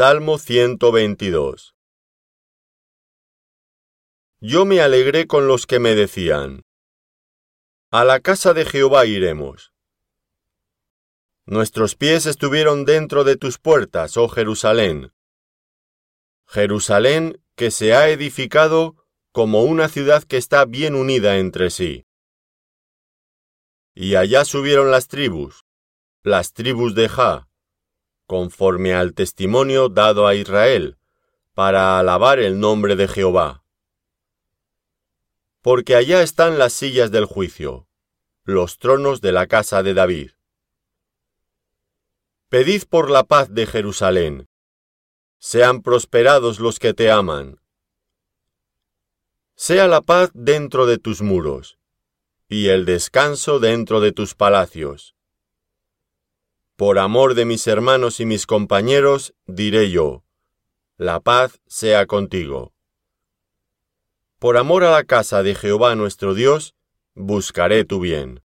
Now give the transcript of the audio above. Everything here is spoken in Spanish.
Salmo 122 Yo me alegré con los que me decían, A la casa de Jehová iremos. Nuestros pies estuvieron dentro de tus puertas, oh Jerusalén. Jerusalén que se ha edificado como una ciudad que está bien unida entre sí. Y allá subieron las tribus, las tribus de Ja, conforme al testimonio dado a Israel, para alabar el nombre de Jehová. Porque allá están las sillas del juicio, los tronos de la casa de David. Pedid por la paz de Jerusalén. Sean prosperados los que te aman. Sea la paz dentro de tus muros, y el descanso dentro de tus palacios. Por amor de mis hermanos y mis compañeros, diré yo, la paz sea contigo. Por amor a la casa de Jehová nuestro Dios, buscaré tu bien.